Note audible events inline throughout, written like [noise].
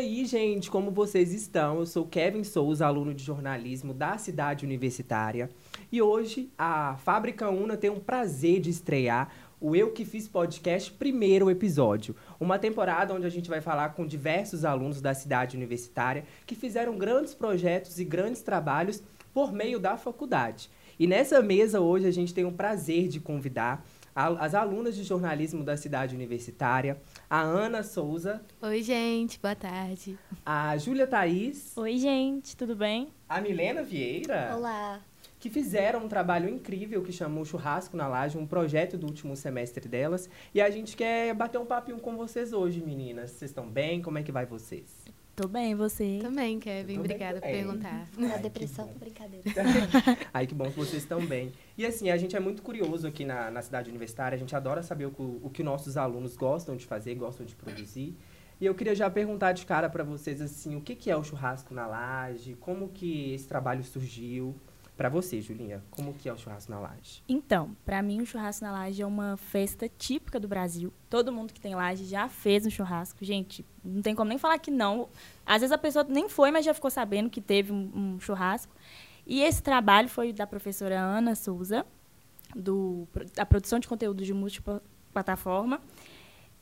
aí, gente, como vocês estão? Eu sou Kevin Souza, aluno de jornalismo da cidade universitária. E hoje a Fábrica Una tem um prazer de estrear o Eu Que Fiz Podcast primeiro episódio. Uma temporada onde a gente vai falar com diversos alunos da cidade universitária que fizeram grandes projetos e grandes trabalhos por meio da faculdade. E nessa mesa hoje a gente tem o prazer de convidar as alunas de jornalismo da cidade universitária, a Ana Souza. Oi, gente, boa tarde. A Júlia Thaís. Oi, gente, tudo bem? A Milena Vieira. Olá. Que fizeram um trabalho incrível que chamou Churrasco na Laje, um projeto do último semestre delas. E a gente quer bater um papinho com vocês hoje, meninas. Vocês estão bem? Como é que vai vocês? Tô bem, você? Também, Kevin. Tô Obrigada por perguntar. Na depressão, que... brincadeira. [laughs] Ai, que bom que vocês estão bem. E assim, a gente é muito curioso aqui na, na cidade universitária, a gente adora saber o, o que nossos alunos gostam de fazer, gostam de produzir. E eu queria já perguntar de cara para vocês, assim, o que, que é o churrasco na laje? Como que esse trabalho surgiu? Para você, Julinha, como que é o churrasco na laje? Então, para mim o churrasco na laje é uma festa típica do Brasil. Todo mundo que tem laje já fez um churrasco. Gente, não tem como nem falar que não. Às vezes a pessoa nem foi, mas já ficou sabendo que teve um, um churrasco. E esse trabalho foi da professora Ana Souza, do, da produção de conteúdo de múltipla plataforma.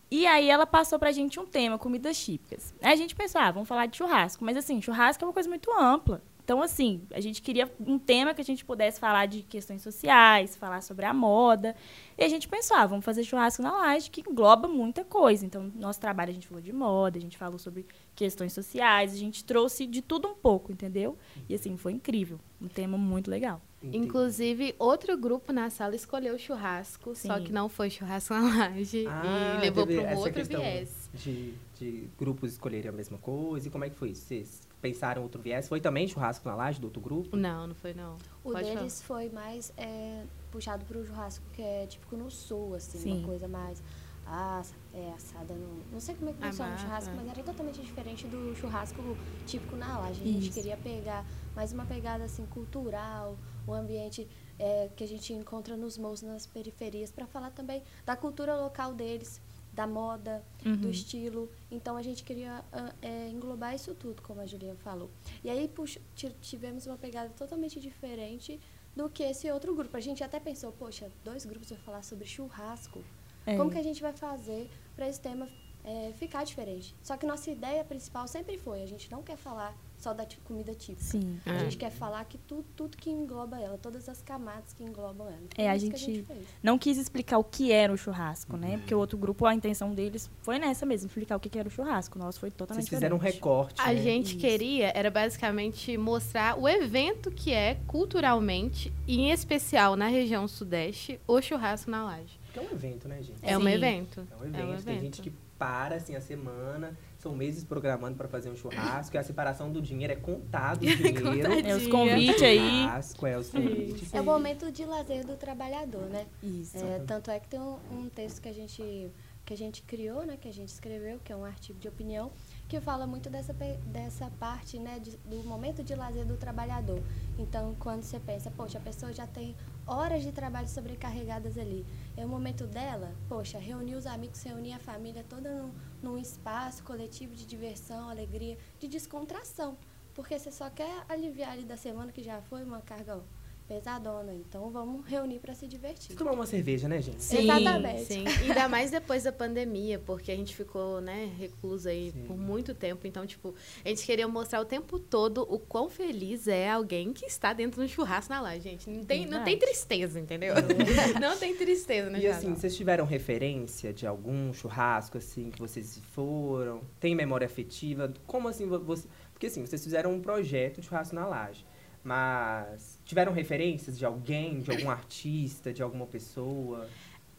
E aí ela passou pra gente um tema, comidas típicas. Aí a gente pensou, ah, vamos falar de churrasco. Mas assim, churrasco é uma coisa muito ampla. Então, assim, a gente queria um tema que a gente pudesse falar de questões sociais, falar sobre a moda. E a gente pensou, ah, vamos fazer churrasco na laje, que engloba muita coisa. Então, nosso trabalho a gente falou de moda, a gente falou sobre questões sociais, a gente trouxe de tudo um pouco, entendeu? E assim, foi incrível. Um tema muito legal. Entendi. Inclusive, outro grupo na sala escolheu o churrasco, Sim. só que não foi churrasco na laje ah, e levou para um outro viés. De, de grupos escolherem a mesma coisa. E como é que foi isso? Vocês pensaram outro viés? Foi também churrasco na laje do outro grupo? Não, não foi não. O Pode deles falar. foi mais é, puxado para o churrasco que é típico no sul, assim, Sim. uma coisa mais ah, é, assada no. Não sei como é que funciona o churrasco, mas era totalmente diferente do churrasco típico na laje. A gente Isso. queria pegar mais uma pegada assim cultural, o ambiente é, que a gente encontra nos morros, nas periferias, para falar também da cultura local deles da moda, uhum. do estilo. Então a gente queria uh, é, englobar isso tudo, como a Juliana falou. E aí puxa, tivemos uma pegada totalmente diferente do que esse outro grupo. A gente até pensou, poxa, dois grupos vão falar sobre churrasco. É. Como que a gente vai fazer para esse tema é, ficar diferente? Só que nossa ideia principal sempre foi, a gente não quer falar só da comida típica. Sim. A é. gente quer falar que tudo, tudo que engloba ela, todas as camadas que englobam ela. Então, é, a gente, a gente não quis explicar o que era o churrasco, né? Porque o outro grupo, a intenção deles foi nessa mesmo, explicar o que era o churrasco. Nosso foi totalmente Vocês fizeram diferente. um recorte, A né? gente Isso. queria, era basicamente mostrar o evento que é, culturalmente, e em especial na região sudeste, o churrasco na laje. Que é um evento, né, gente? É Sim. um evento. É um evento. É um evento. Tem gente que para, assim, a semana são meses programando para fazer um churrasco e a separação do dinheiro é contado [laughs] o dinheiro. é os convites aí. Churrasco, é os convites. É o momento de lazer do trabalhador, né? Isso. É, tanto é que tem um, um, texto que a gente que a gente criou, né, que a gente escreveu, que é um artigo de opinião, que fala muito dessa, dessa parte, né, de, do momento de lazer do trabalhador. Então, quando você pensa, poxa, a pessoa já tem horas de trabalho sobrecarregadas ali. É o momento dela, poxa, reunir os amigos, reunir a família toda num, num espaço coletivo de diversão, alegria, de descontração. Porque você só quer aliviar ali da semana que já foi uma carga pesadona. Então vamos reunir para se divertir. Tomar uma cerveja, né, gente? Sim, Exatamente. Sim. Ainda mais depois da pandemia, porque a gente ficou, né, recluso aí sim. por muito tempo. Então, tipo, a gente queria mostrar o tempo todo o quão feliz é alguém que está dentro do churrasco na laje, gente. Não tem, não tem tristeza, entendeu? Não, [laughs] não tem tristeza, né? E assim, vocês tiveram referência de algum churrasco, assim, que vocês foram? Tem memória afetiva? Como assim você. Porque assim, vocês fizeram um projeto de churrasco na laje. Mas tiveram referências de alguém, de algum artista, de alguma pessoa?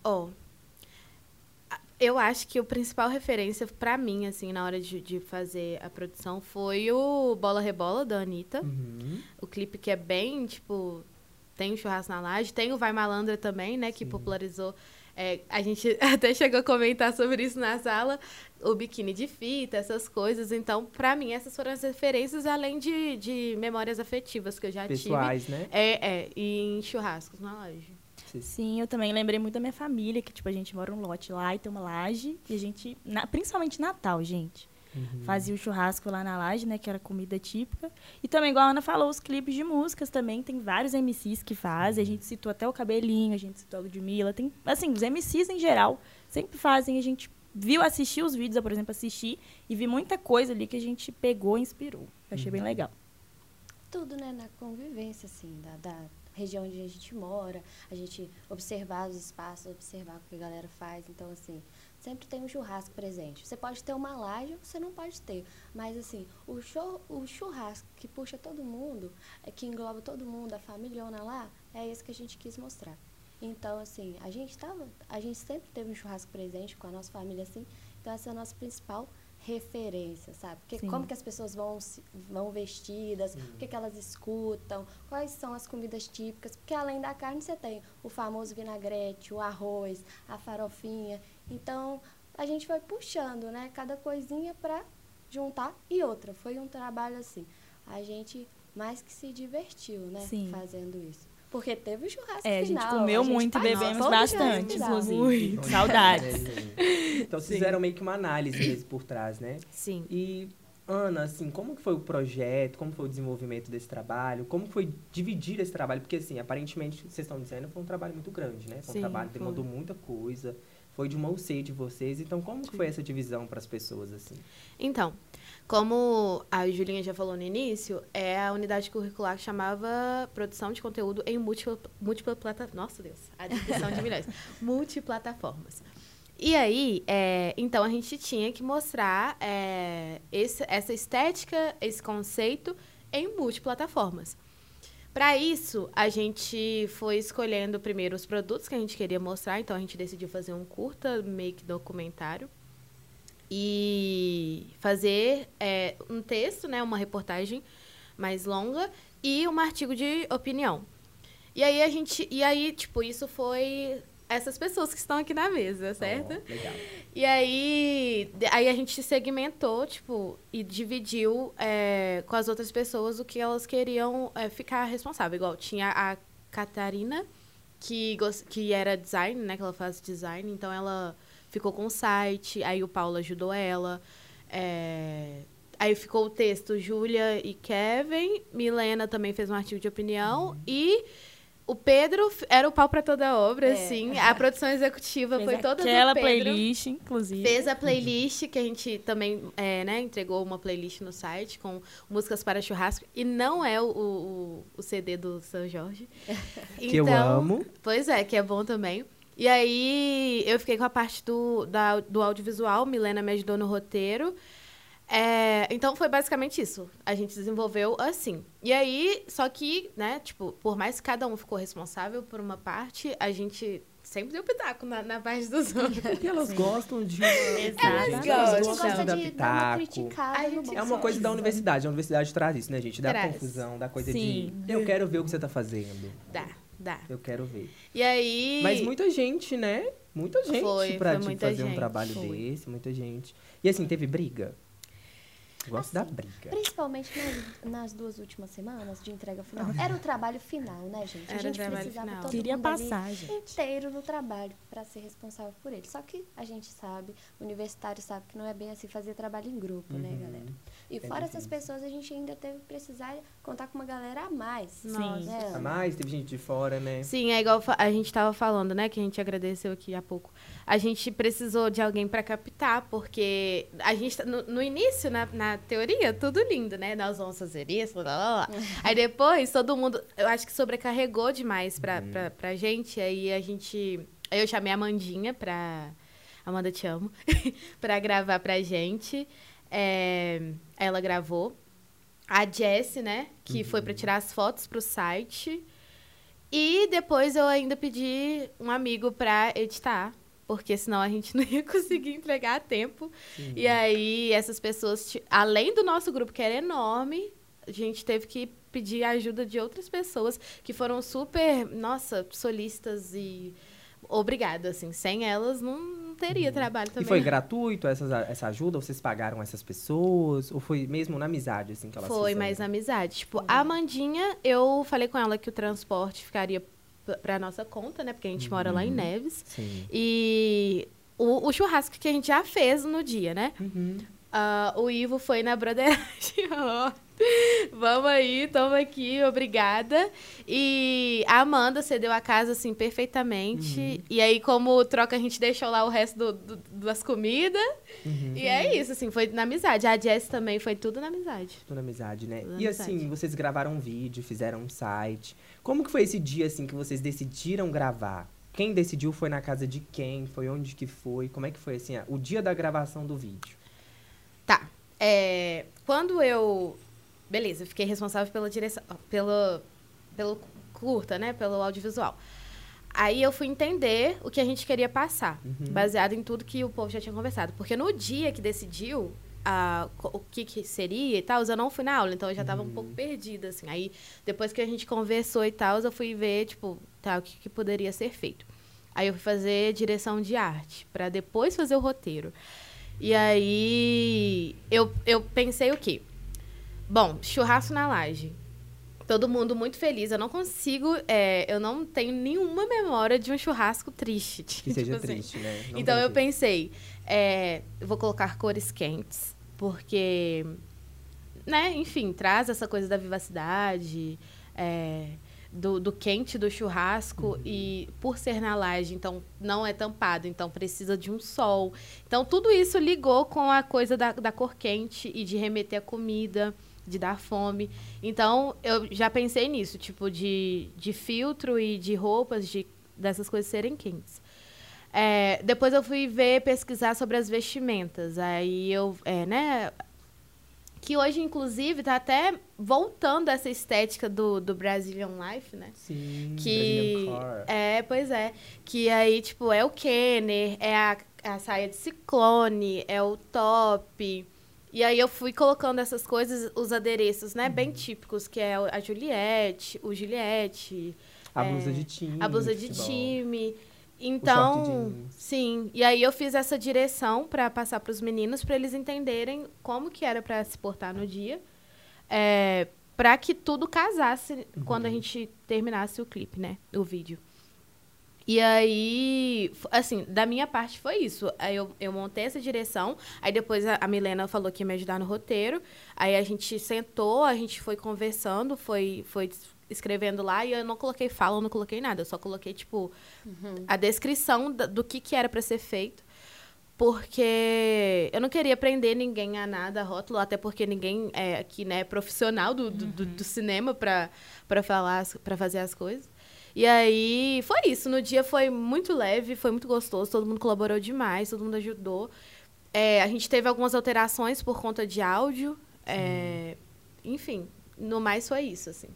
Oh, eu acho que o principal referência para mim, assim, na hora de, de, fazer a produção foi o Bola Rebola, da Anitta. Uhum. O clipe que é bem, tipo, tem o Churrasco na Laje. Tem o Vai Malandra também, né, que Sim. popularizou é, a gente [laughs] até chegou a comentar sobre isso na sala, o biquíni de fita, essas coisas. Então, para mim, essas foram as referências, além de, de memórias afetivas que eu já Pessoais, tive. né? É, é, e em churrascos na laje. Sim, eu também lembrei muito da minha família, que, tipo, a gente mora um lote lá e tem uma laje. E a gente, na, principalmente Natal, gente. Uhum. Fazia o churrasco lá na laje, né? Que era comida típica. E também, igual a Ana falou, os clipes de músicas também. Tem vários MCs que fazem. A gente citou até o Cabelinho, a gente citou a Ludmilla. Tem, assim, os MCs em geral sempre fazem. A gente viu, assistiu os vídeos, eu, por exemplo, assisti e vi muita coisa ali que a gente pegou e inspirou. Achei uhum. bem legal. Tudo, né? Na convivência, assim, da, da região onde a gente mora, a gente observar os espaços, observar o que a galera faz. Então, assim, sempre tem um churrasco presente. Você pode ter uma laje, você não pode ter. Mas, assim, o, show, o churrasco que puxa todo mundo, é, que engloba todo mundo, a família lá, é esse que a gente quis mostrar. Então, assim, a gente tava, a gente sempre teve um churrasco presente com a nossa família, assim. Então, essa é a nossa principal referência, sabe? Porque como que as pessoas vão, vão vestidas, o que, que elas escutam, quais são as comidas típicas, porque além da carne você tem o famoso vinagrete, o arroz, a farofinha. Então, a gente foi puxando, né? Cada coisinha para juntar e outra. Foi um trabalho assim. A gente mais que se divertiu, né? Sim. Fazendo isso. Porque teve o churrasco é, final. A gente comeu a gente muito e bebemos bastante, inclusive. Saudades. [laughs] então, vocês fizeram meio que uma análise mesmo por trás, né? Sim. E, Ana, assim, como que foi o projeto? Como foi o desenvolvimento desse trabalho? Como foi dividir esse trabalho? Porque, assim, aparentemente, vocês estão dizendo, foi um trabalho muito grande, né? Foi um Sim, trabalho que demandou muita coisa foi de mão cheia de vocês. Então, como que foi essa divisão para as pessoas, assim? Então, como a Julinha já falou no início, é a unidade curricular que chamava Produção de Conteúdo em múltipla, múltipla plataformas. Nossa, Deus, a descrição de milhões. [laughs] Multiplataformas. E aí, é, então, a gente tinha que mostrar é, esse, essa estética, esse conceito em multiplataformas. Para isso, a gente foi escolhendo primeiro os produtos que a gente queria mostrar, então a gente decidiu fazer um curta, meio que documentário, e fazer é, um texto, né, uma reportagem mais longa e um artigo de opinião. E aí a gente, e aí tipo isso foi essas pessoas que estão aqui na mesa, certo? Oh, legal. E aí, aí a gente segmentou, tipo, e dividiu é, com as outras pessoas o que elas queriam é, ficar responsável. Igual, tinha a Catarina, que, que era design, né? Que ela faz design, então ela ficou com o site, aí o Paulo ajudou ela. É, aí ficou o texto Júlia e Kevin, Milena também fez um artigo de opinião uhum. e o Pedro era o pau para toda a obra, é. assim. A produção executiva fez foi toda aquela do Pedro. playlist, inclusive. Fez a playlist, que a gente também é, né, entregou uma playlist no site com músicas para churrasco. E não é o, o, o CD do São Jorge. [laughs] que eu então, amo. Pois é, que é bom também. E aí eu fiquei com a parte do, da, do audiovisual, Milena me ajudou no roteiro. É, então foi basicamente isso. A gente desenvolveu assim. E aí, só que, né, tipo, por mais que cada um ficou responsável por uma parte, a gente sempre deu pitaco na, na parte dos outros. Porque elas Sim. gostam de. Exato. Elas gostam de dar pitaco. É uma coisa da universidade. A universidade traz isso, né, gente? Da traz. confusão, da coisa Sim. de... Eu quero ver o que você tá fazendo. Dá, dá. Eu quero ver. E aí... Mas muita gente, né? Muita gente foi, pra foi tipo, fazer gente. um trabalho foi. desse. Muita gente. E assim, teve briga? Gosto assim, da briga. Principalmente nas, nas, duas últimas semanas de entrega final. Era o trabalho final, né, gente? Era a gente precisava final. todo Queria mundo passar, inteiro no trabalho para ser responsável por ele. Só que a gente sabe, o universitário sabe que não é bem assim fazer trabalho em grupo, né, uhum. né, galera? E é fora essas pessoas, a gente ainda teve que precisar contar com uma galera a mais. Sim. Né? A mais, teve gente de fora, né? Sim, é igual a gente estava falando, né, que a gente agradeceu aqui há pouco. A gente precisou de alguém para captar, porque a gente, tá, no, no início, na, na teoria, tudo lindo, né? Nós vamos fazer isso, blá, blá, blá. [laughs] Aí depois, todo mundo, eu acho que sobrecarregou demais pra, uhum. pra, pra gente. Aí a gente. Aí eu chamei a Amandinha pra. Amanda, te amo. [laughs] pra gravar pra gente. É, ela gravou. A Jessie, né? Que uhum. foi pra tirar as fotos pro site. E depois eu ainda pedi um amigo pra editar porque senão a gente [laughs] não ia conseguir entregar a tempo. Sim. E aí, essas pessoas, além do nosso grupo, que era enorme, a gente teve que pedir a ajuda de outras pessoas que foram super, nossa, solistas e obrigada, assim. Sem elas, não teria uhum. trabalho também. E foi gratuito essa, essa ajuda? Vocês pagaram essas pessoas? Ou foi mesmo na amizade, assim, que elas Foi fizeram? mais na amizade. Tipo, uhum. a Amandinha, eu falei com ela que o transporte ficaria para nossa conta, né? Porque a gente uhum. mora lá em uhum. Neves. Sim. E o, o, churrasco que a gente já fez no dia, né? Uhum. Uh, o Ivo foi na broderagem. [laughs] Vamos aí, toma aqui, obrigada. E a Amanda cedeu a casa, assim, perfeitamente. Uhum. E aí, como troca, a gente deixou lá o resto do, do, das comidas. Uhum. E é isso, assim, foi na amizade. A Jess também foi tudo na amizade. Tudo na amizade, né? Tudo e amizade. assim, vocês gravaram um vídeo, fizeram um site. Como que foi esse dia, assim, que vocês decidiram gravar? Quem decidiu foi na casa de quem? Foi onde que foi? Como é que foi, assim, o dia da gravação do vídeo? Tá. É, quando eu beleza, fiquei responsável pela direção, pelo, pelo curta, né, pelo audiovisual. Aí eu fui entender o que a gente queria passar, uhum. baseado em tudo que o povo já tinha conversado. Porque no dia que decidiu a, o que, que seria e tal, eu não fui na aula, então eu já estava uhum. um pouco perdida, assim. Aí, depois que a gente conversou e tal, eu fui ver, tipo, tá, o que, que poderia ser feito. Aí eu fui fazer direção de arte, para depois fazer o roteiro. E aí eu, eu pensei o quê? Bom, churrasco na laje. Todo mundo muito feliz. Eu não consigo, é, eu não tenho nenhuma memória de um churrasco triste. Que tipo seja assim. triste, né? Não então eu pensei, é, vou colocar cores quentes, porque, né, enfim, traz essa coisa da vivacidade, é, do, do, quente do churrasco uhum. e por ser na laje, então não é tampado, então precisa de um sol. Então tudo isso ligou com a coisa da, da cor quente e de remeter a comida de dar fome. Então, eu já pensei nisso, tipo, de, de filtro e de roupas, de, dessas coisas serem quentes. É, depois eu fui ver, pesquisar sobre as vestimentas. Aí eu, é, né? Que hoje, inclusive, tá até voltando essa estética do, do Brazilian Life, né? Sim, que É, pois é. Que aí, tipo, é o Kenner, é a, a saia de ciclone, é o top. E aí eu fui colocando essas coisas, os adereços, né, uhum. bem típicos, que é a Juliette, o Juliette. A é, blusa de time. A blusa de time. Então, sim. E aí eu fiz essa direção para passar para os meninos, para eles entenderem como que era para se portar no dia. É, para que tudo casasse uhum. quando a gente terminasse o clipe, né? O vídeo. E aí, assim, da minha parte foi isso. Aí eu, eu montei essa direção, aí depois a, a Milena falou que ia me ajudar no roteiro. Aí a gente sentou, a gente foi conversando, foi, foi escrevendo lá e eu não coloquei fala, não coloquei nada. Eu só coloquei, tipo, uhum. a descrição do, que, que era para ser feito. Porque eu não queria prender ninguém a nada, a rótulo, até porque ninguém é aqui, né, é profissional do, do, uhum. do, do cinema para falar, para fazer as coisas. E aí foi isso. No dia foi muito leve, foi muito gostoso, todo mundo colaborou demais, todo mundo ajudou. É, a gente teve algumas alterações por conta de áudio. É, enfim, no mais foi isso, assim.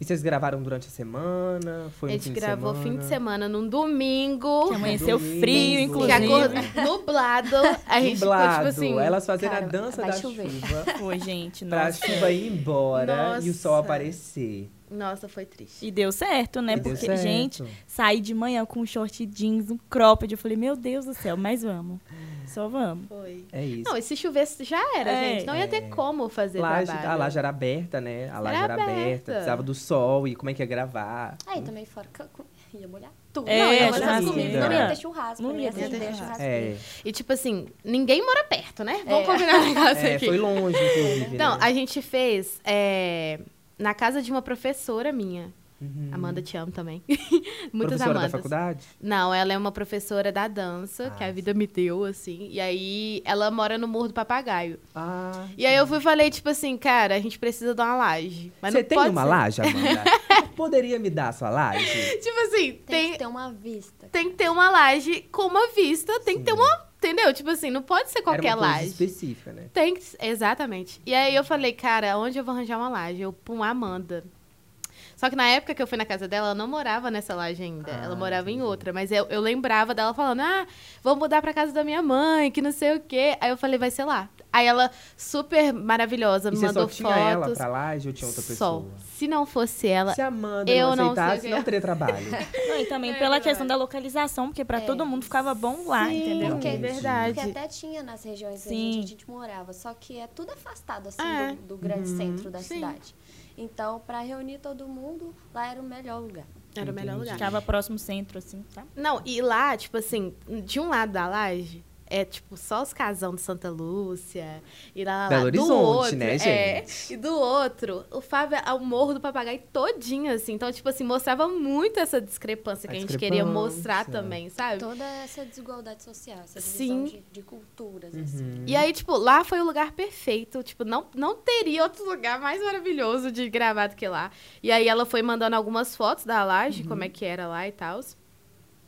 E vocês gravaram durante a semana? Foi a gente gravou fim de semana num domingo. Que amanheceu domingo. frio, inclusive. Que acordou, nublado. A gente nublado. ficou, tipo assim... Elas fazendo cara, a dança da chover. chuva. Foi, gente. Nossa. Pra chuva ir embora nossa. e o sol aparecer. Nossa, foi triste. E deu certo, né? E Porque, gente, saí de manhã com um short jeans, um cropped. Eu falei, meu Deus do céu, mas vamos. Só vamos. Foi. É isso. Não, e se chovesse já era, é, gente. Não ia ter é. como fazer laje, trabalho. A laje era aberta, né? A laje era, era aberta. aberta. Precisava do sol e como é que ia gravar. Aí também fora, ia molhar tudo. É, não, ia molhar tudo. Não ia ter churrasco. Não ia ter churrasco. churrasco. É. E tipo assim, ninguém mora perto, né? Vamos é. combinar um [laughs] negócio é, aqui. Foi longe, inclusive. Não, né? a gente fez é, na casa de uma professora minha. Uhum. Amanda, te amo também. [laughs] Muitas professora Amandas. da faculdade? Não, ela é uma professora da dança, ah, que a vida me deu, assim. E aí, ela mora no Morro do Papagaio. Ah. E aí, eu fui falei, tipo assim, cara, a gente precisa de uma laje. Mas Você não tem pode uma ser. laje, Amanda? [laughs] Poderia me dar a sua laje? tipo assim, tem, tem... que ter uma vista. Tem que ter uma laje com uma vista, tem Sim. que ter uma Entendeu? Tipo assim, não pode ser qualquer Era uma laje. específica, né? Tem que... Exatamente. E aí eu falei, cara, onde eu vou arranjar uma laje? Eu, pum, Amanda. Só que na época que eu fui na casa dela, ela não morava nessa laje ainda. Ah, ela morava entendi. em outra. Mas eu, eu lembrava dela falando, ah, vou mudar pra casa da minha mãe, que não sei o quê. Aí eu falei, vai ser lá. Aí ela, super maravilhosa, e me mandou fotos. Você só tinha ela pra laje ou tinha outra pessoa? Só. Se não fosse ela, Se a Amanda eu não aceitasse, não, não teria trabalho. [laughs] não, e também é pela verdade. questão da localização, porque pra é. todo mundo ficava bom lá, Sim, entendeu? Porque, é verdade. Porque até tinha nas regiões onde a gente morava, só que é tudo afastado, assim, é. do, do, grande uhum. centro da Sim. cidade. Então, para reunir todo mundo, lá era o melhor lugar. Era o melhor lugar. Ficava próximo centro, assim, tá? Não, e lá, tipo assim, de um lado da laje, é tipo só os casão de Santa Lúcia e lá, lá, Belo Horizonte, do outro, né, gente? É, e do outro, o Fábio é o Morro do Papagaio todinho, assim. Então, tipo assim, mostrava muito essa discrepância que a, a gente queria mostrar também, sabe? Toda essa desigualdade social, essa divisão de, de, culturas, uhum. assim. E aí, tipo, lá foi o lugar perfeito. Tipo, não, não teria outro lugar mais maravilhoso de gravar do que lá. E aí ela foi mandando algumas fotos da laje, uhum. como é que era lá e tal.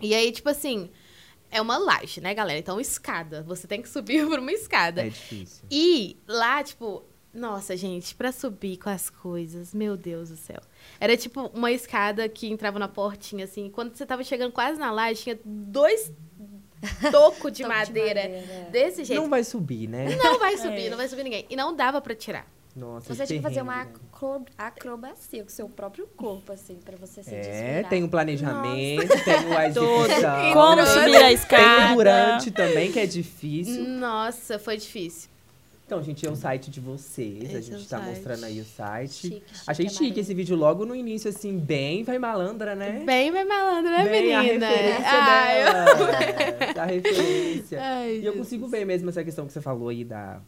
E aí, tipo assim, é uma laje, né, galera? Então, escada. Você tem que subir [laughs] por uma escada. É difícil. E lá, tipo, nossa, gente, para subir com as coisas, meu Deus do céu. Era tipo uma escada que entrava na portinha, assim. Quando você tava chegando quase na laje, tinha dois [laughs] tocos de, madeira, de madeira desse jeito. Não vai subir, né? Não vai [laughs] subir, é. não vai subir ninguém. E não dava para tirar. Nossa, você tinha que fazer uma acrobacia com o seu próprio corpo, assim, pra você se É, tem um planejamento, Nossa. tem uma [laughs] execução. Como subir a escada. Tem durante também, que é difícil. Nossa, foi difícil. Então, gente, é o site de vocês. Esse a gente é tá site. mostrando aí o site. Chique, chique, Achei chique esse vídeo logo no início, assim, bem vai malandra, né? Bem vai malandra, né, bem menina? A referência Ai, dela. [laughs] A referência. Ai, e eu consigo ver mesmo essa questão que você falou aí da,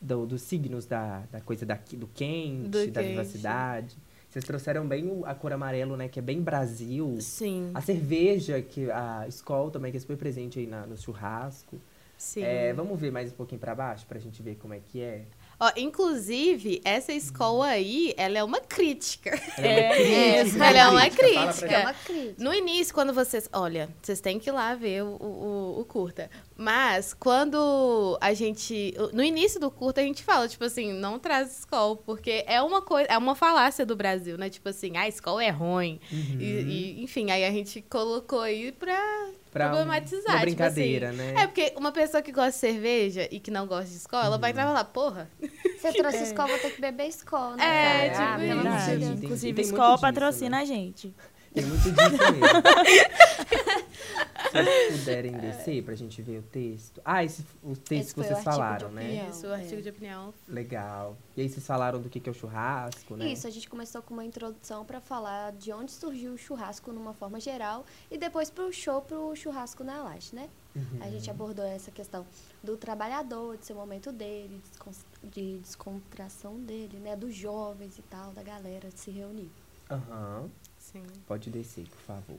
do, dos signos da, da coisa daqui, do quente, Do da quente. vivacidade. Vocês trouxeram bem o- a cor amarelo, né? Que é bem Brasil. Sim, A cerveja, que a Skol também, que é super presente aí na, no churrasco. sim. É, vamos ver mais um pouquinho pra baixo, pra gente ver como é que é. Ó, inclusive, essa escola aí, ela é uma crítica. É, Isso, [laughs] ela é uma Fala pra crítica. gente. É uma crítica. No início, quando vocês. Olha, vocês têm que ir lá ver o, o, o curta. Mas quando a gente. No início do curta, a gente fala, tipo assim, não traz escola, porque é uma coisa. É uma falácia do Brasil, né? Tipo assim, ah, a escola é ruim. Uhum. E, e, enfim, aí a gente colocou aí pra. Pra problematizar, Uma tipo brincadeira, assim. né? É, porque uma pessoa que gosta de cerveja e que não gosta de escola, ela vai entrar e falar, porra, Você [laughs] trouxe escola, vou ter que beber escola, né? É, cara? tipo ah, isso. Inclusive, escola patrocina né? a gente. Tem muito disso mesmo. [laughs] Se vocês [laughs] puderem descer pra gente ver o texto. Ah, esse, o texto Esse que vocês falaram, né? isso, o artigo de opinião. Legal. E aí vocês falaram do que, que é o churrasco, né? Isso, a gente começou com uma introdução para falar de onde surgiu o churrasco numa forma geral e depois pro show pro churrasco na laje, né? Uhum. A gente abordou essa questão do trabalhador, de seu momento dele, de descontração dele, né? Dos jovens e tal, da galera de se reunir. Aham. Sim. Pode descer, por favor.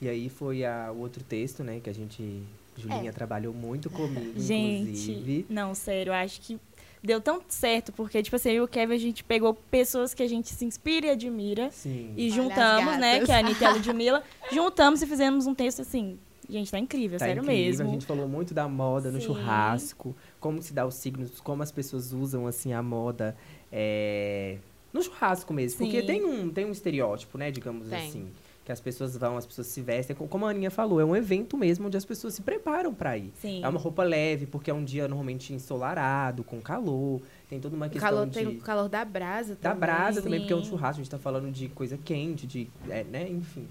E aí foi a, o outro texto, né, que a gente. Julinha É. trabalhou muito comigo, [laughs] Gente, inclusive. não, sério, acho que deu tão certo, porque, tipo assim, eu e o Kevin, a gente pegou pessoas que a gente se inspira e admira. Sim. E juntamos, né? Que é a Anitta e a Ludmilla. juntamos e fizemos um texto assim. Gente, tá incrível, Tá sério incrível. mesmo. A gente falou muito da moda no Sim. churrasco, como se dá os signos, como as pessoas usam assim a moda é, no churrasco mesmo. Porque Sim. tem um, tem um estereótipo, né, digamos Tem. assim. Que as pessoas vão, as pessoas se vestem. Co- Como a Aninha falou, é um evento mesmo onde as pessoas se preparam pra ir. Sim. É uma roupa leve, porque é um dia normalmente ensolarado, com calor. Tem toda uma O questão calor, de... tem o calor da brasa Da também. brasa também, porque é um sim. churrasco, a gente tá falando de coisa quente, de. é, né, enfim.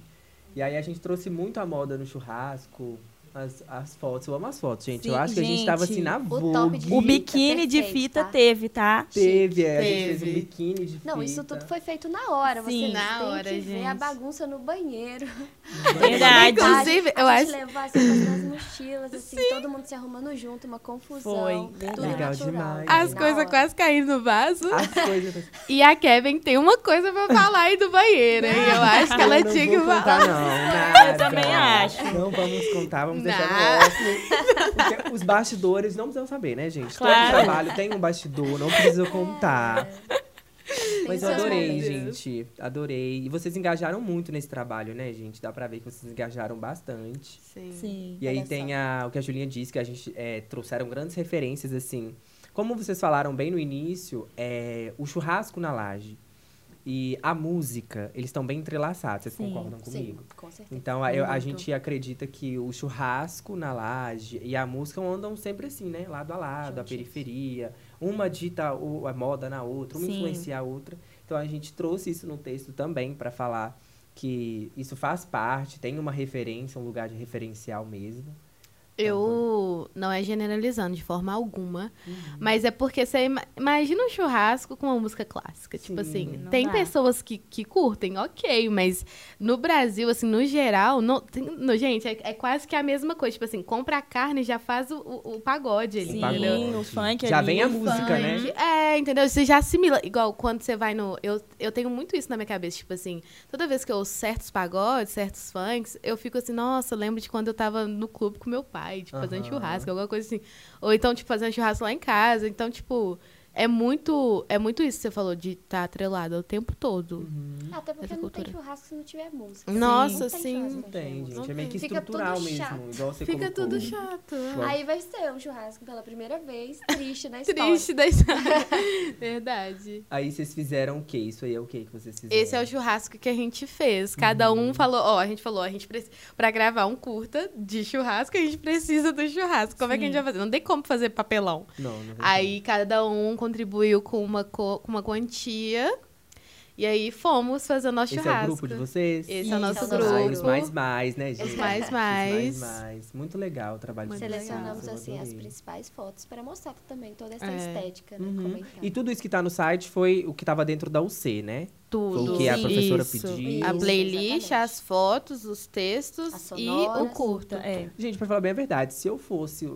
E aí a gente trouxe muito a moda no churrasco, as, as fotos. Eu amo as fotos, gente. eu Sim, acho que a gente tava assim gente, na o Vogue. top de O Fita, biquíni de fita tá? teve, tá? Teve, é, a gente Teve. fez um biquíni de fita. Não, isso tudo foi feito na hora. Sim. Vocês Na hora, que ver a gente. bagunça no banheiro. Verdade. Inclusive, a eu gente acho- levar as nas mochilas, assim, todo mundo se arrumando junto, uma confusão. Foi, tudo verdade. Legal natural. demais. As coisas quase caíram no vaso. As coisas. E a Kevin tem uma coisa pra falar aí do banheiro. E eu acho que ela Eu não tinha que vou contar, falar. não. Nada. Eu também acho. Não vamos contar, vamos deixar Nada. no off. Porque os bastidores não precisam saber, né, gente? Claro. Todo trabalho tem um bastidor, não precisa contar. Mas eu seus adorei, gente. Adorei. E vocês engajaram muito nesse trabalho, né, gente? Dá pra ver que vocês engajaram bastante. Sim. Sim. E aí tem a, o que a Julinha disse, que a gente é, trouxeram grandes referências, assim. Como vocês falaram bem no início, é, o churrasco na laje e a música, eles estão bem entrelaçados. Vocês Sim, concordam Sim, comigo? com certeza. Então, a, eu- a gente acredita que o churrasco na laje e a música andam sempre assim, né? Lado a lado, a Juntinhos. periferia. Uma dita o- a moda na outra, uma Sim. influencia a outra. Então, a gente trouxe isso no texto também para falar que isso faz parte, tem uma referência, um lugar de referencial mesmo. Eu não é generalizando de forma alguma, uhum. mas é porque você imagina um churrasco com uma música clássica. Tipo Sim, tipo assim, tem dá. pessoas que, que curtem, ok, mas no Brasil, assim, no geral, não, tem, no, gente, é, é, quase que a mesma coisa. Tipo assim, compra a carne e já faz o, o, o pagode ali, Sim, entendeu? o funk Já ali, vem a música, né? funk. né? É, entendeu? Você já assimila. Igual quando você vai no. Eu, eu tenho muito isso na minha cabeça, tipo assim, toda vez que eu ouço certos pagodes, certos funks, eu fico assim, nossa, lembro de quando eu tava no clube com meu pai pai, tipo, uhum. fazendo churrasco, alguma coisa assim. Ou então, tipo, fazendo churrasco lá em casa. Então, tipo, é muito, é muito isso que você falou, de estar tá atrelado o tempo todo. Uhum. Até porque não tem churrasco se não tiver música. Nossa, sim. Não tem, gente. Não é meio que estrutural mesmo. Chato. Igual você Fica colocou. tudo chato. Aí vai ser um churrasco pela primeira vez, triste na história. triste da história. [laughs] Verdade. Aí vocês fizeram o quê? Isso aí é o quê que vocês fizeram? Esse é o churrasco que a gente fez. Cada uhum. um falou, ó, a gente falou, a gente precisa, pra gravar um curta de churrasco, a gente precisa do churrasco. Como sim. é que a gente vai fazer? Não tem como fazer papelão. Não, não Aí cada um contribuiu com uma, com uma quantia. E aí fomos fazer o nosso Esse churrasco. é o grupo de vocês? Esse é o nosso grupo. Ah, os mais mais, né, gente? Os mais mais. Os mais mais. Muito legal o trabalho Muito de vocês. Selecionamos, assim, as principais fotos para mostrar também toda essa é. estética, né? Uhum. E tudo isso que tá no site foi o que tava dentro da UC, né? Tudo. Foi o que a professora isso. pediu. A playlist, Exatamente. as fotos, os textos e o curta. É. Gente, pra falar bem a verdade, se eu fosse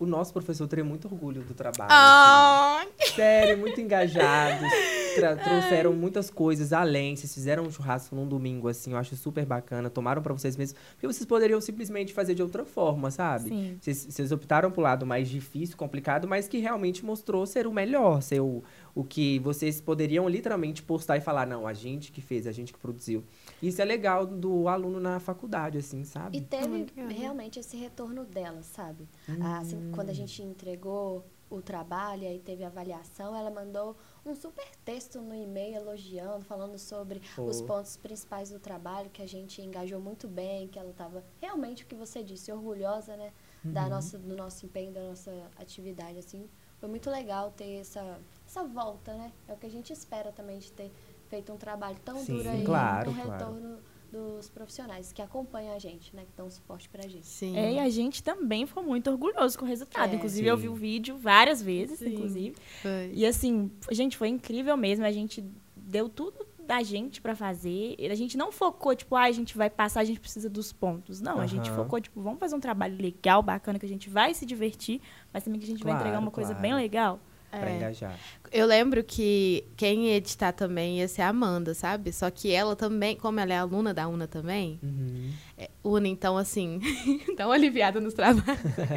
o nosso professor teria muito orgulho do trabalho. Oh. Assim. Sério, muito engajados. [laughs] trouxeram muitas coisas além. Vocês fizeram um churrasco num domingo, assim, eu acho super bacana. Tomaram para vocês mesmos. Porque vocês poderiam simplesmente fazer de outra forma, sabe? Sim. Vocês, vocês optaram pro lado mais difícil, complicado, mas que realmente mostrou ser o melhor, ser o, o que vocês poderiam literalmente postar e falar, não, a gente que fez, a gente que produziu. Isso é legal do aluno na faculdade, assim, sabe? E teve realmente esse retorno dela, sabe? Hum. Assim, quando a gente entregou o trabalho, aí teve avaliação, ela mandou um super texto no e-mail elogiando, falando sobre oh. os pontos principais do trabalho, que a gente engajou muito bem, que ela estava realmente o que você disse, orgulhosa, né, uhum. da nossa, do nosso empenho, da nossa atividade, assim. Foi muito legal ter essa, essa volta, né? É o que a gente espera também de ter feito um trabalho tão Sim, duro aí, claro, um claro. retorno dos profissionais que acompanham a gente, né? Que dão suporte pra gente. Sim. É, e a gente também ficou muito orgulhoso com o resultado. É. Inclusive, Sim. eu vi o vídeo várias vezes, Sim. inclusive. Foi. E assim, gente, foi incrível mesmo. A gente deu tudo da gente para fazer. A gente não focou, tipo, ah, a gente vai passar, a gente precisa dos pontos. Não, uhum. a gente focou, tipo, vamos fazer um trabalho legal, bacana, que a gente vai se divertir, mas também que a gente claro, vai entregar uma claro. coisa bem legal. Pra é. engajar. Eu lembro que quem ia editar também ia ser a Amanda, sabe? Só que ela também, como ela é aluna da UNA também, uhum. é, UNA, então, assim, [laughs] dá uma aliviada nos trabalhos.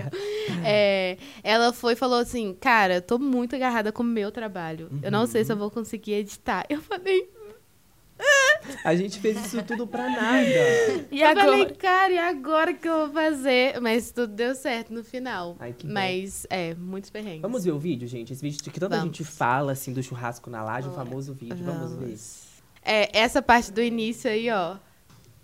[laughs] é, ela foi e falou assim, cara, eu tô muito agarrada com o meu trabalho. Uhum. Eu não sei se eu vou conseguir editar. Eu falei, [laughs] a gente fez isso tudo pra nada. E eu agora? falei, cara, e agora que eu vou fazer? Mas tudo deu certo no final. Ai, que Mas, bom. é, muitos perrengues. Vamos ver o vídeo, gente? Esse vídeo que tanta Vamos. gente fala, assim, do churrasco na laje, o famoso vídeo. Vamos. Vamos ver. É, essa parte do início aí, ó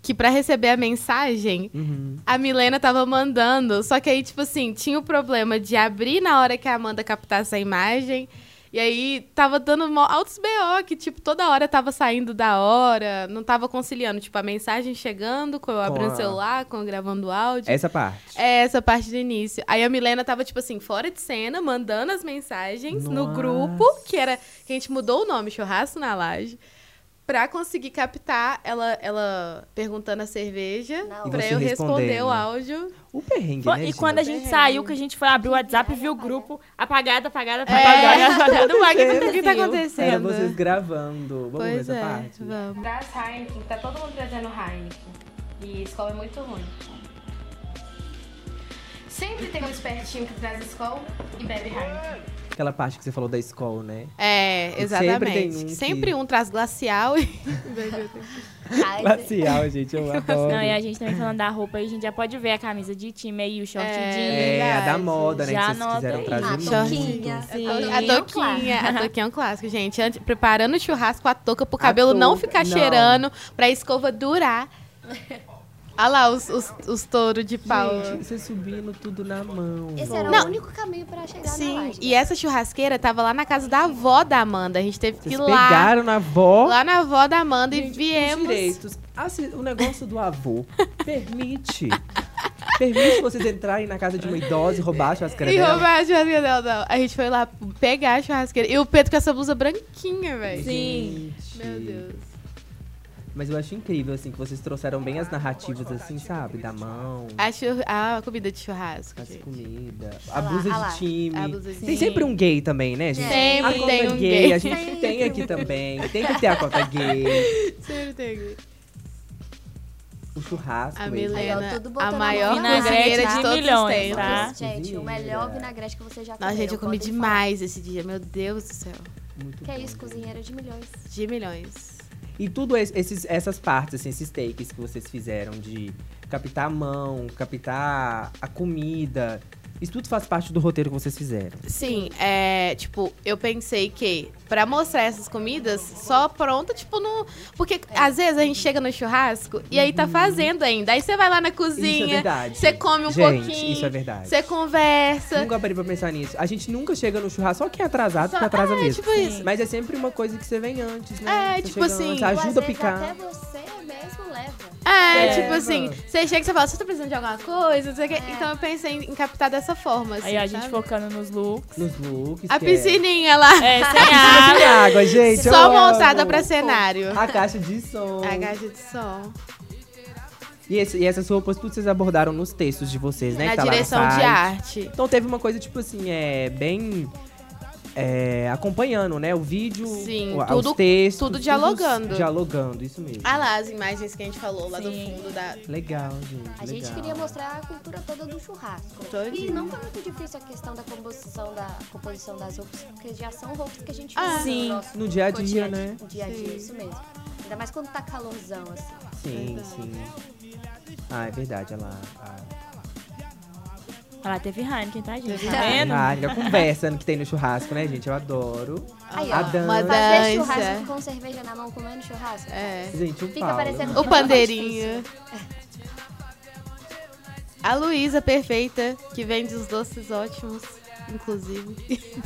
que para receber a mensagem, uhum. a Milena tava mandando. Só que aí, tipo assim, tinha o problema de abrir na hora que a Amanda captasse a imagem. E aí tava dando altos BO, que, tipo, toda hora tava saindo da hora, não tava conciliando, tipo, a mensagem chegando, com eu abrindo o celular, com eu gravando áudio. Essa parte. É, essa parte do início. Aí a Milena tava, tipo assim, fora de cena, mandando as mensagens Nossa. no grupo, que era. Que a gente mudou o nome, Churrasco na Laje pra conseguir captar ela, ela perguntando a cerveja, Não. pra eu responder o áudio. O perrengue, né, E quando a gente perrengue. saiu, que a gente foi abrir o WhatsApp e viu o grupo apagado, apagado, apagado, é. apagado, apagado. [laughs] O que tá acontecendo? Era vocês gravando. Vamos pois ver essa é, parte? Vamos. Traz Heineken, tá todo mundo trazendo Heineken. E escola é muito ruim. Sempre tem um espertinho que traz escola e bebe Heineken aquela parte que você falou da escola, né? É, exatamente. Sempre, um, sempre um traz glacial e. [laughs] [laughs] glacial, gente, eu adoro. [laughs] Não, e a gente também falando da roupa, a gente já pode ver a camisa de time aí, o short é, jeans. É, a da moda, né? Já que vocês quiseram trazer. A toquinha. Sim. A toquinha. A toquinha é um clássico, gente. Antes, preparando o churrasco, a touca pro cabelo não ficar não. cheirando, pra escova durar. Olha lá os, os, os touros de pau. Gente, você subindo tudo na mão. Esse era Não. o único caminho pra chegar Sim, na laje. e essa churrasqueira tava lá na casa da avó da Amanda. A gente teve Vocês que ir lá. pegaram na avó. Lá na avó da Amanda gente, e viemos. Direitos. Assim, o negócio do avô permite permite vocês entrarem na casa de uma idosa e roubar a churrasqueira E dela? roubar a churrasqueira dela, não. A gente foi lá pegar a churrasqueira. E o Pedro com essa blusa branquinha, velho. Sim. Gente. Meu Deus. Mas eu acho incrível, assim, que vocês trouxeram bem as narrativas, assim, sabe? Da mão, A, chur... a comida de churrasco, as gente. Ah a lá, blusa de time. A blusa de Tem sempre um gay também, né, gente? Sempre tem um gay. gay. A gente tem aqui também. Tem que ter a cota gay. [laughs] Sempre tem. O churrasco. A mesmo. Aí, ó, Milena, a maior a mão. cozinheira Vinagrete de de todos os milhões, tempos. tá? Gente, o melhor vinagrete que você já comeu. Nossa, gente, eu comi demais esse dia. Meu Deus do céu. Muito falar. Que é bom. isso, cozinheira de milhões. De milhões. E tudo es- esses, essas partes, assim, esses takes que vocês fizeram de captar a mão, captar a comida. Isso tudo faz parte do roteiro que vocês fizeram. Sim, é, tipo, eu pensei que pra mostrar essas comidas só pronta, tipo, no. Porque às vezes a gente chega no churrasco e aí tá fazendo ainda. Aí você vai lá na Uhum. Isso é cozinha, verdade. você come um Gente, pouquinho. isso é verdade. Você conversa. Nunca parei pra pensar nisso. A gente nunca chega no churrasco, só quem é atrasado Só- que atrasa é, mesmo. tipo isso. Mas é sempre uma coisa que você vem antes, né? É, Você tipo assim, antes, ajuda a picar. Até você leva. É, É, tipo assim, mano. você chega e você fala, você tá precisando de alguma coisa? Não sei o quê. É. Então eu pensei em, em captar dessa forma, assim, Aí a gente sabe? focando nos looks. Nos looks. A que piscininha lá, É, sem É... [laughs] água. Sem água, gente. só amo. montada pra cenário. A caixa de som. A caixa de som. E, esse- e essas roupas, tudo vocês abordaram nos textos de vocês, né? Na tá lá no direção de arte. Então teve uma coisa, tipo assim, é bem. É, acompanhando, né? O vídeo, Sim, o- tudo- os textos. tudo dialogando. Dialogando, isso mesmo. Ah lá, as imagens que a gente falou lá do Sim. fundo da. Legal, gente. A gente legal. queria mostrar a cultura toda do churrasco. Todinho. E não foi muito difícil a questão da composição, da composição das roupas, porque já são roupas que a gente Ah, usa sim. no nosso No dia a dia, cotidiano, né? No dia a dia, isso mesmo. Ainda mais quando tá calorzão, assim. Sim, sim. Ah, é verdade, olha lá. a- Olha lá, teve Heineken, tá, gente? Teve Tá Heineken. vendo? Ah, a conversa que tem no churrasco, né, gente? Eu adoro. Aí, A ó, dança. Uma dança. churrasco com cerveja na mão, comendo churrasco. É. Gente, o Fica Paulo. parecendo O pandeirinho. A Luísa perfeita, que vende os doces ótimos, inclusive. [laughs]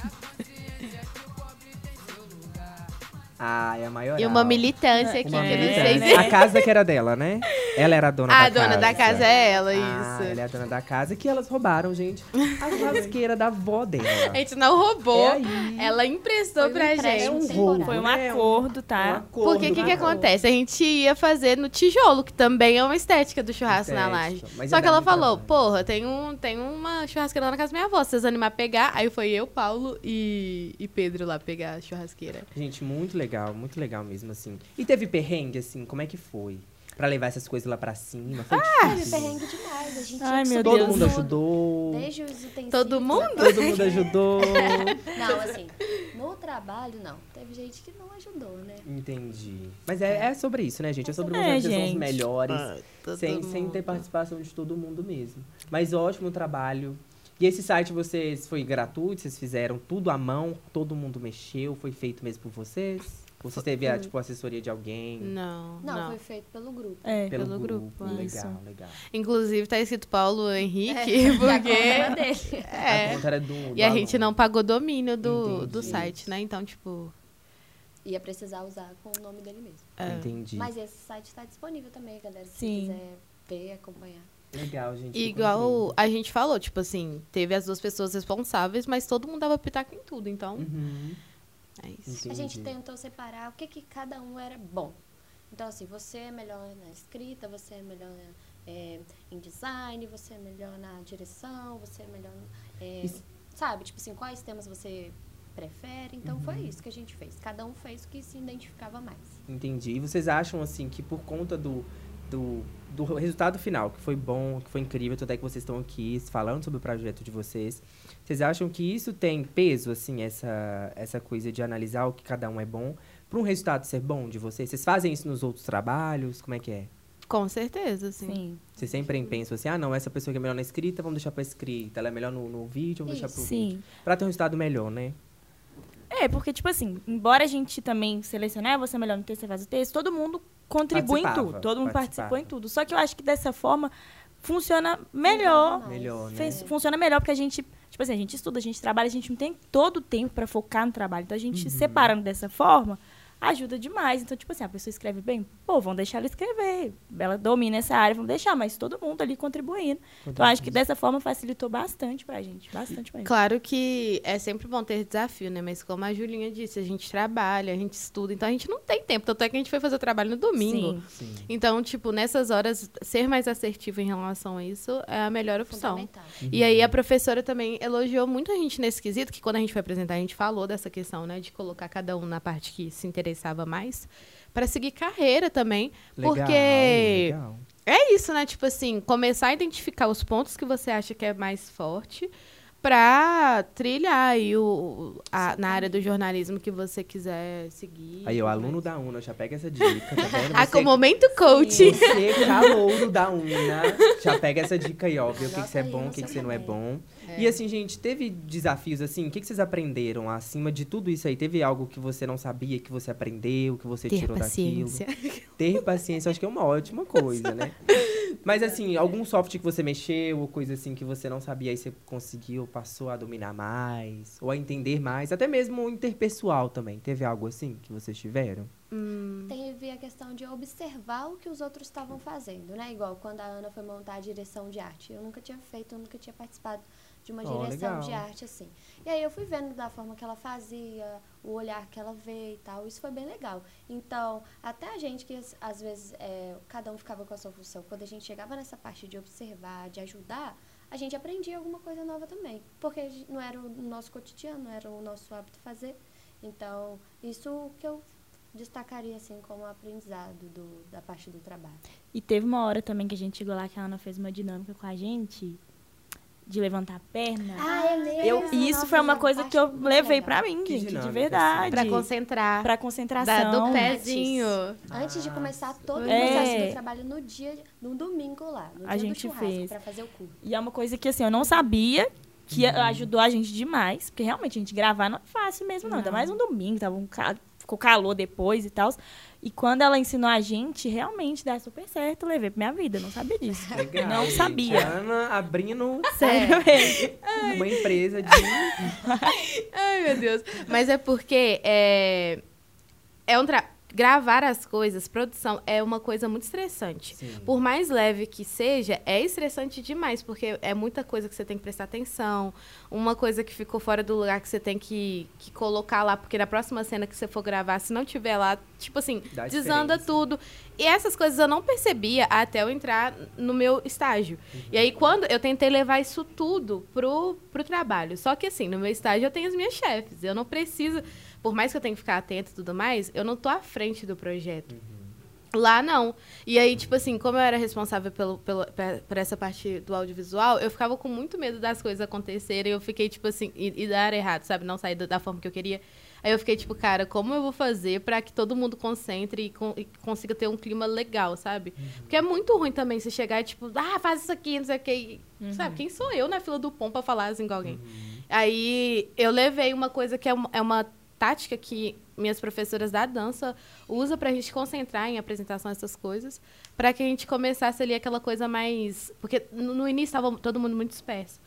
Ah, é a maior. E uma militância aqui, Uma que eu não militância, sei militante. se. A casa que era dela, né? Ela era a dona A da casa. dona da casa é ela, Ah, isso. ela é a dona da casa que elas roubaram, gente. A [laughs] churrasqueira da avó dela. A gente não roubou. É. Ela emprestou Foi um pra gente. É um roubo, Foi um né? acordo, Um tá? acordo, Porque o que, que acontece? A gente ia fazer no tijolo, que também é uma estética do churrasco na laje. Estética, mas Só ia que ela falou, trabalho. porra, tem, um, tem uma churrasqueira lá na casa da minha avó, se vocês animar a pegar. Aí foi eu, Paulo e, e Pedro lá pegar a churrasqueira. Gente, muito legal, muito legal mesmo, assim. E teve perrengue, assim, como é que foi? Pra levar essas coisas lá pra cima? Foi Teve difícil? perrengue demais. A gente Ai, meu Todo Deus. mundo ajudou. Desde os utensílios. Todo mundo? Todo mundo ajudou. [laughs] Não, assim, no trabalho, não. Teve gente que não ajudou, né? Entendi. Mas é, é sobre isso, né, gente? É sobre É, vocês são os melhores. Todo sem, sem ter participação de todo mundo mesmo. Mas ótimo trabalho. E esse site vocês foi gratuito? Vocês fizeram tudo à mão? Todo mundo mexeu? Foi feito mesmo por vocês? Ou você teve a, tipo, assessoria de alguém? Não, Não, não. foi feito pelo grupo. É. pelo grupo, Legal, isso. legal. Inclusive, tá escrito Paulo Henrique, É, [laughs] a conta era porque... dele. [laughs] A É. conta era do, do E a gente aluno. não pagou domínio do, do site, né? Então, tipo... Ia precisar usar com o nome dele mesmo. é. Entendi. Mas esse site está disponível também, galera. Se Sim. quiser ver, acompanhar. Legal, gente. Igual a gente falou, tipo assim, teve as duas pessoas responsáveis, mas todo mundo dava pitaco em tudo, então. Uhum. É isso. A gente Entendi. tentou separar o que, que cada um era bom. Então, assim, você é melhor na escrita, você é melhor é, em design, você é melhor na direção, você é melhor. é, sabe? Tipo assim, quais temas você prefere? Então, foi Uhum. isso que a gente fez. Cada um fez o que se identificava mais. Entendi. E vocês acham, assim, que por conta do, do, do resultado final, que foi bom, que foi incrível, tanto é que vocês estão aqui falando sobre o projeto de vocês, vocês acham que isso tem peso, assim, essa, essa coisa de analisar o que cada um é bom, para um resultado ser bom de vocês? Vocês fazem isso nos outros trabalhos? Como é que é? Com certeza, sim. Sim. Vocês sempre pensam assim, ah, não, essa pessoa que é melhor na escrita, vamos deixar pra escrita. Ela é melhor no, no vídeo, vamos deixar pro vídeo. Sim. Pra ter um resultado melhor, né? É, porque, tipo assim, embora a gente também selecionar, você é melhor no texto, você faz o texto, todo mundo contribui em tudo. Todo mundo participou em tudo. Só que eu acho que dessa forma funciona melhor. Melhor, né? Fez- funciona melhor porque a gente, tipo assim, a gente estuda, a gente trabalha, a gente não tem todo o tempo pra focar no trabalho. Então a gente Uhum. separando dessa forma, ajuda demais. Então, tipo assim, a pessoa escreve bem, pô, vamos deixar ela escrever. Ela domina essa área, vamos deixar, mas todo mundo ali contribuindo. Então, acho que dessa forma facilitou bastante pra gente, bastante mesmo. Claro que é sempre bom ter desafio, né? Mas como a Julinha disse, a gente trabalha, a gente estuda, então a gente não tem tempo. Tanto é que a gente foi fazer o trabalho no domingo. Sim. Sim. Então, tipo, nessas horas, ser mais assertivo em relação a isso é a melhor opção. Uhum. E aí a professora também elogiou muito a gente nesse quesito, que quando a gente foi apresentar, a gente falou dessa questão, né? De colocar cada um na parte que se interessava mais, para seguir carreira também. Legal, porque legal. é isso, né? Tipo assim, começar a identificar os pontos que você acha que é mais forte para trilhar aí o, a, na área do jornalismo que você quiser seguir. Aí, o aluno da UNA já pega essa dica, tá vendo? Ah, com o momento coach. Você, calouro da UNA, já pega essa dica aí, ó. Ver o que, que você é bom, o que, que você não é bom. É. E assim, gente, teve desafios assim? O que, que vocês aprenderam acima de tudo isso aí? Teve algo que você não sabia, que você aprendeu, que você Ter tirou paciência. daquilo? Ter paciência, acho que é uma ótima coisa, né? [laughs] Mas assim, algum software que você mexeu, ou coisa assim que você não sabia, aí você conseguiu, passou a dominar mais, ou a entender mais, até mesmo interpessoal também. Teve algo assim que vocês tiveram? Hum. Teve a questão de observar o que os outros estavam fazendo, né? Igual quando a Ana foi montar a direção de arte. Eu nunca tinha feito, eu nunca tinha participado de uma oh, direção legal. de arte assim. E aí eu fui vendo da forma que ela fazia, o olhar que ela vê e tal. Isso foi bem legal. Então, até a gente que às vezes é, cada um ficava com a sua função, quando a gente chegava nessa parte de observar, de ajudar, a gente aprendia alguma coisa nova também. Porque não era o nosso cotidiano, não era o nosso hábito fazer. Então, isso que eu destacaria assim como aprendizado do, da parte do trabalho. E teve uma hora também que a gente chegou lá que a Ana fez uma dinâmica com a gente de levantar a perna. Ah, é? Eu, e isso foi uma coisa que eu levei para mim, que gente, de verdade. Para concentrar. Para concentração. Da, do pezinho. Antes, antes de começar todo é. o processo do trabalho no dia, no domingo lá, no a gente fez para fazer o curso. E é uma coisa que assim, eu não sabia que uhum. ajudou a gente demais, porque realmente a gente gravar não é fácil mesmo não, não. ainda mais um domingo, tava um ficou calor depois e tal. E quando ela ensinou a gente, realmente dá super certo. Levei pra minha vida, não sabia disso. Legal, não sabia. Ana abrindo Sério, uma empresa de. Ai, meu Deus. Mas é porque é, é um trabalho gravar as coisas, produção, é uma coisa muito estressante. Sim. Por mais leve que seja, é estressante demais, porque é muita coisa que você tem que prestar atenção, uma coisa que ficou fora do lugar que você tem que, que colocar lá, porque na próxima cena que você for gravar, se não tiver lá, tipo assim, Dá desanda tudo. E essas coisas eu não percebia até eu entrar no meu estágio. Uhum. E aí, quando eu tentei levar isso tudo pro, pro trabalho. Só que assim, no meu estágio eu tenho as minhas chefes. Eu não preciso por mais que eu tenha que ficar atento e tudo mais, eu não tô à frente do projeto. Uhum. Lá não. E aí, tipo assim, como eu era responsável pelo, pelo, por essa parte do audiovisual, eu ficava com muito medo das coisas acontecerem. Eu fiquei, tipo assim, e, e dar errado, sabe? Não sair da, da, forma que eu queria. Aí eu fiquei, tipo, cara, como eu vou fazer para que todo mundo concentre e, con e, consiga ter um clima legal, sabe? Uhum. Porque é muito ruim também se chegar e, tipo, ah, faz isso aqui, não sei o quê. Uhum. Sabe? Quem sou eu na fila do pão pra falar assim com alguém? Uhum. Aí eu levei uma coisa que é uma, é uma tática que minhas professoras da dança usam para a gente concentrar em apresentação essas coisas, para que a gente começasse ali aquela coisa mais, porque no, início estava todo mundo muito disperso,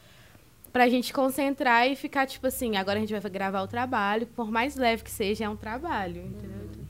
para a gente concentrar e ficar tipo assim, agora a gente vai gravar o trabalho, por mais leve que seja, é um trabalho, entendeu? Uhum.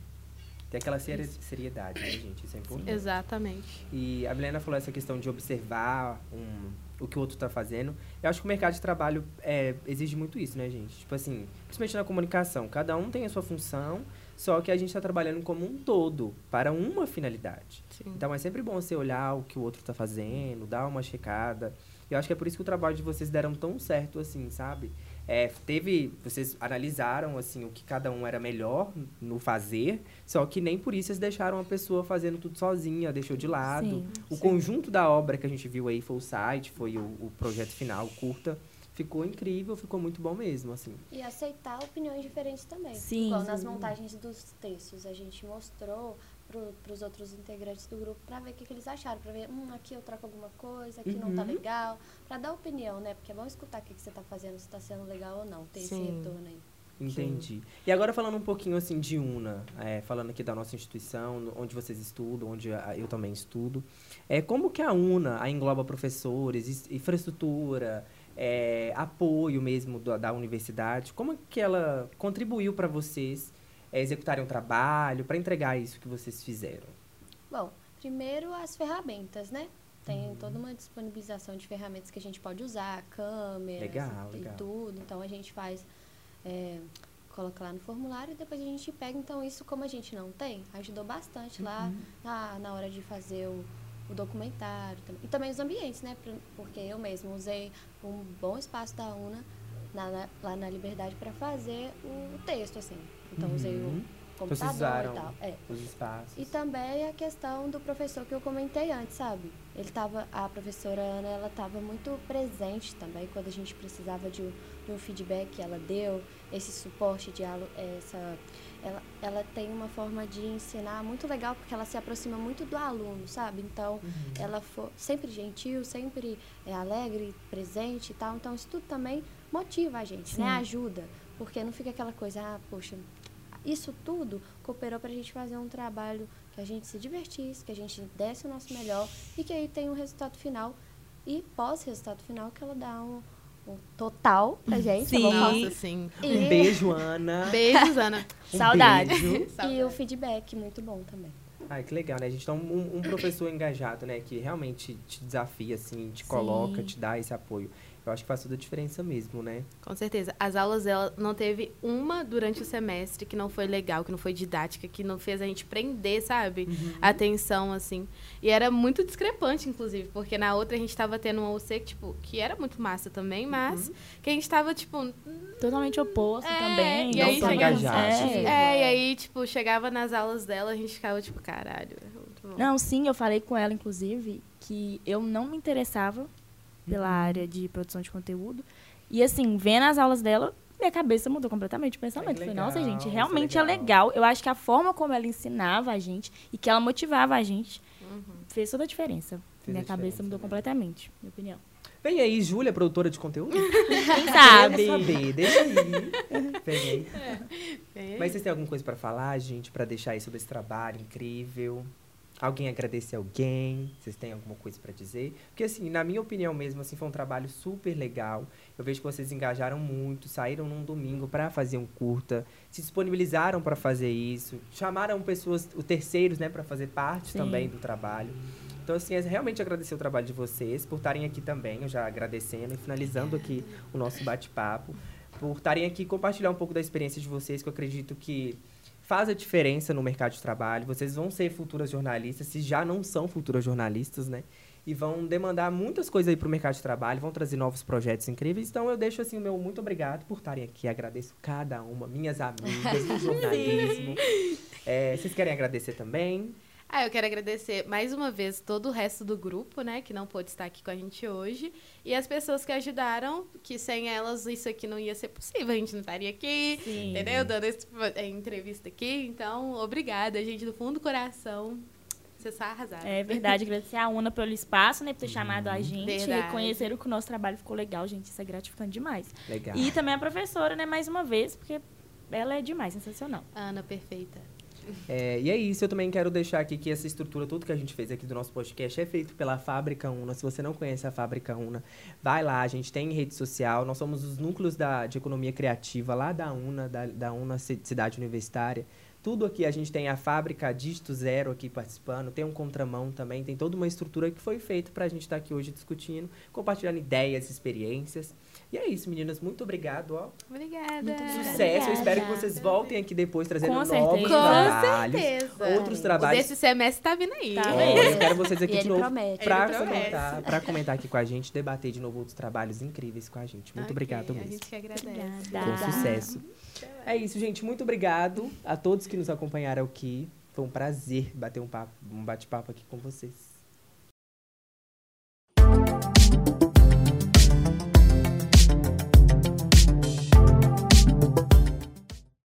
Tem aquela seriedade, né, gente? Isso é importante. Exatamente. E a Milena falou essa questão de observar um o que o outro está fazendo. Eu acho que o mercado de trabalho é, exige muito isso, né, gente? Tipo assim, principalmente na comunicação, cada um tem a sua função, só que a gente está trabalhando como um todo, para uma finalidade. Sim. Então é sempre bom você olhar o que o outro está fazendo, dar uma checada. Eu acho que é por isso que o trabalho de vocês deram tão certo assim, sabe? É, teve, vocês analisaram assim o que cada um era melhor no fazer, só que nem por isso vocês deixaram a pessoa fazendo tudo sozinha, deixou de lado. Sim, o sim. conjunto da obra que a gente viu aí foi o site, foi o, o projeto final, curta ficou incrível, ficou muito bom mesmo, assim. E aceitar opiniões diferentes também. Sim. Igual nas montagens dos textos, a gente mostrou para os outros integrantes do grupo para ver o que, que, eles acharam, para ver, hum, aqui eu troco alguma coisa, aqui uhum. não tá uhum. legal, para dar opinião, né? Porque é bom escutar o que, que você tá fazendo, se está sendo legal ou não, ter Sim. esse retorno aí. Entendi. E agora falando um pouquinho assim de UNA, é, falando aqui da nossa instituição, onde vocês estudam, onde eu também estudo, é como que a UNA a engloba professores, infraestrutura, é, apoio mesmo da, da universidade, como que ela contribuiu para vocês é, executarem um trabalho, para entregar isso que vocês fizeram? Bom, primeiro as ferramentas, né? Tem uhum. toda uma disponibilização de ferramentas que a gente pode usar, câmeras legal, e legal. tudo. Então a gente faz, é, coloca lá no formulário e depois a gente pega. Então isso, como a gente não tem, ajudou bastante uhum. lá na, na hora de fazer o, o documentário. E também os ambientes, né? Porque eu mesmo usei um bom espaço da UNA na, na, lá na Liberdade para fazer o texto, assim. Então, uhum. usei o uhum. computador e tal. É. Os espaços. E também a questão do professor que eu comentei antes, sabe? Ele tava, a professora Ana, ela estava muito presente também quando a gente precisava de, de um feedback, ela deu esse suporte de essa ela, ela tem uma forma de ensinar muito legal porque ela se aproxima muito do aluno, sabe? Então, uhum. ela foi sempre gentil, sempre é, alegre, presente e tal. Então, isso tudo também motiva a gente, né? Sim. né? Ajuda. Porque não fica aquela coisa, ah, poxa, isso tudo cooperou para a gente fazer um trabalho que a gente se divertisse, que a gente desse o nosso melhor e que aí tem um resultado final e pós-resultado final que ela dá um, um total pra [laughs] gente. Sim, Nossa, sim. E... Um beijo, Ana. [laughs] Beijos, Ana. Um Saudade. Beijo. E o feedback muito bom também. Ai, que legal, né? A gente tem um, um professor engajado, né? Que realmente te desafia, assim, te coloca, Sim. te dá esse apoio. Eu acho que faz toda a diferença mesmo, né? Com certeza. As aulas dela não teve uma durante o semestre que não foi legal, que não foi didática, que não fez a gente prender, sabe? Uhum. Atenção, assim. E era muito discrepante, inclusive, porque na outra a gente tava tendo uma OC, tipo, que era muito massa também, mas uhum. que a gente tava, tipo. Totalmente oposto é, também. E aí, chegava, é, é, e aí, tipo, chegava nas aulas dela, a gente ficava, tipo, caralho. É não, sim, eu falei com ela, inclusive, que eu não me interessava pela área de produção de conteúdo. E assim, vendo as aulas dela, minha cabeça mudou completamente o pensamento. Falei, nossa, gente, realmente é legal. é legal. Eu acho que a forma como ela ensinava a gente e que ela motivava a gente uhum. fez toda a diferença. Fez minha a cabeça diferença, mudou né? completamente, minha opinião. Vem aí, Júlia, produtora de conteúdo. Quem [laughs] sabe? saber, deixa aí. [laughs] Vem aí. É. Mas vocês têm alguma coisa para falar, gente, para deixar aí sobre esse trabalho incrível? Alguém agradecer alguém? Vocês têm alguma coisa para dizer? Porque, assim, na minha opinião mesmo, assim, foi um trabalho super legal. Eu vejo que vocês engajaram muito, saíram num domingo para fazer um curta, se disponibilizaram para fazer isso, chamaram pessoas, os terceiros, né, para fazer parte Sim. também do trabalho. Então, assim, é realmente agradecer o trabalho de vocês, por estarem aqui também, eu já agradecendo e finalizando aqui o nosso bate-papo, por estarem aqui compartilhar um pouco da experiência de vocês, que eu acredito que faz a diferença no mercado de trabalho. Vocês vão ser futuras jornalistas, se já não são futuras jornalistas, né? E vão demandar muitas coisas aí para o mercado de trabalho, vão trazer novos projetos incríveis. Então eu deixo assim o meu muito obrigado por estarem aqui. Agradeço cada uma, minhas amigas do [laughs] jornalismo. É, vocês querem agradecer também? Ah, eu quero agradecer mais uma vez todo o resto do grupo, né, que não pôde estar aqui com a gente hoje, e as pessoas que ajudaram, que sem elas isso aqui não ia ser possível, a gente não estaria aqui, Sim. entendeu? Dando essa é, entrevista aqui. Então, obrigada, gente, do fundo do coração. Vocês só arrasaram. É verdade, agradecer a UNA pelo espaço, né, por ter chamado a gente, verdade. reconheceram que o nosso trabalho ficou legal, gente, isso é gratificante demais. Legal. E também a professora, né, mais uma vez, porque ela é demais, sensacional. Ana, perfeita. É, e é isso, eu também quero deixar aqui que essa estrutura, tudo que a gente fez aqui do nosso podcast é feito pela Fábrica Una. Se você não conhece a Fábrica Una, vai lá, a gente tem rede social, nós somos os núcleos da, de economia criativa lá da UNA, da, da UNA Cidade Universitária. Tudo aqui, a gente tem a fábrica Dígito Zero aqui participando, tem um contramão também, tem toda uma estrutura que foi feita para a gente estar tá aqui hoje discutindo, compartilhando ideias, experiências. E é isso, meninas. Muito obrigado, ó. Obrigada. Sucesso. Obrigada. Eu espero que vocês voltem aqui depois trazendo Com novos certeza. trabalhos. Com certeza. Outros trabalhos. Desse semestre tá vindo aí. Tá é, eu quero vocês aqui e de novo pra comentar, pra comentar aqui com a gente, debater de novo outros trabalhos incríveis com a gente. Muito okay, obrigado mesmo. A gente que agradece. Obrigada. Com sucesso. É isso, gente. Muito obrigado a todos que nos acompanharam aqui. Foi um prazer bater um, papo, um bate-papo aqui com vocês.